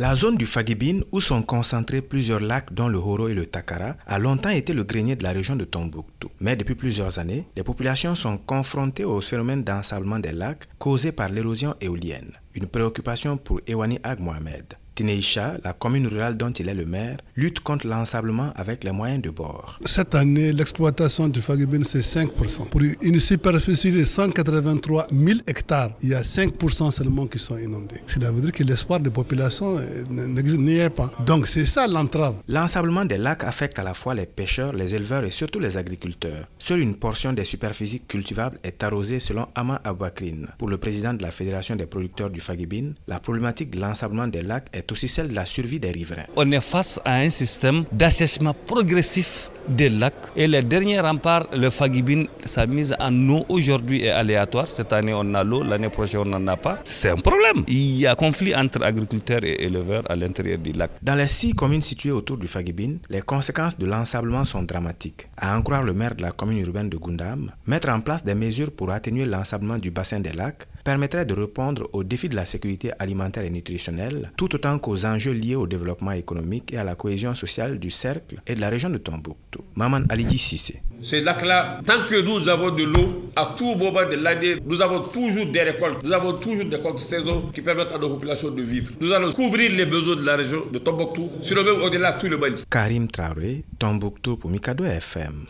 La zone du Fagibine, où sont concentrés plusieurs lacs dont le Horo et le Takara, a longtemps été le grenier de la région de Tombouctou. Mais depuis plusieurs années, les populations sont confrontées au phénomène d'ensablement des lacs causé par l'érosion éolienne. Une préoccupation pour Ewani Ag Mohamed. Tineisha, la commune rurale dont il est le maire, lutte contre l'ensablement avec les moyens de bord. Cette année, l'exploitation du Fagibine, c'est 5%. Pour une superficie de 183 000 hectares, il y a 5% seulement qui sont inondés. Cela veut dire que l'espoir des populations n'y est pas. Donc c'est ça l'entrave. L'ensablement des lacs affecte à la fois les pêcheurs, les éleveurs et surtout les agriculteurs. Seule une portion des superficies cultivables est arrosée selon Ama Abakrine. Pour le président de la Fédération des producteurs du Fagibine, la problématique de l'ensablement des lacs est aussi celle de la survie des riverains. On est face à un système d'assèchement progressif des lacs et les derniers remparts, le Fagibine, sa mise en eau aujourd'hui est aléatoire. Cette année on a l'eau, l'année prochaine on n'en a pas. C'est un problème. Il y a conflit entre agriculteurs et éleveurs à l'intérieur du lac. Dans les six communes situées autour du Fagibine, les conséquences de l'ensablement sont dramatiques. À en croire le maire de la commune urbaine de Gundam, mettre en place des mesures pour atténuer l'ensablement du bassin des lacs permettrait de répondre aux défis de la sécurité alimentaire et nutritionnelle, tout autant qu'aux enjeux liés au développement économique et à la cohésion sociale du cercle et de la région de Tombouctou. Maman Alidji Sissé. Ces lacs-là, tant que nous avons de l'eau, à tout moment de l'année, nous avons toujours des récoltes, nous avons toujours des comptes saison qui permettent à nos populations de vivre. Nous allons couvrir les besoins de la région de Tombouctou, sur le même au-delà tout le Mali. Karim Traoré, Tombouctou pour Mikado FM.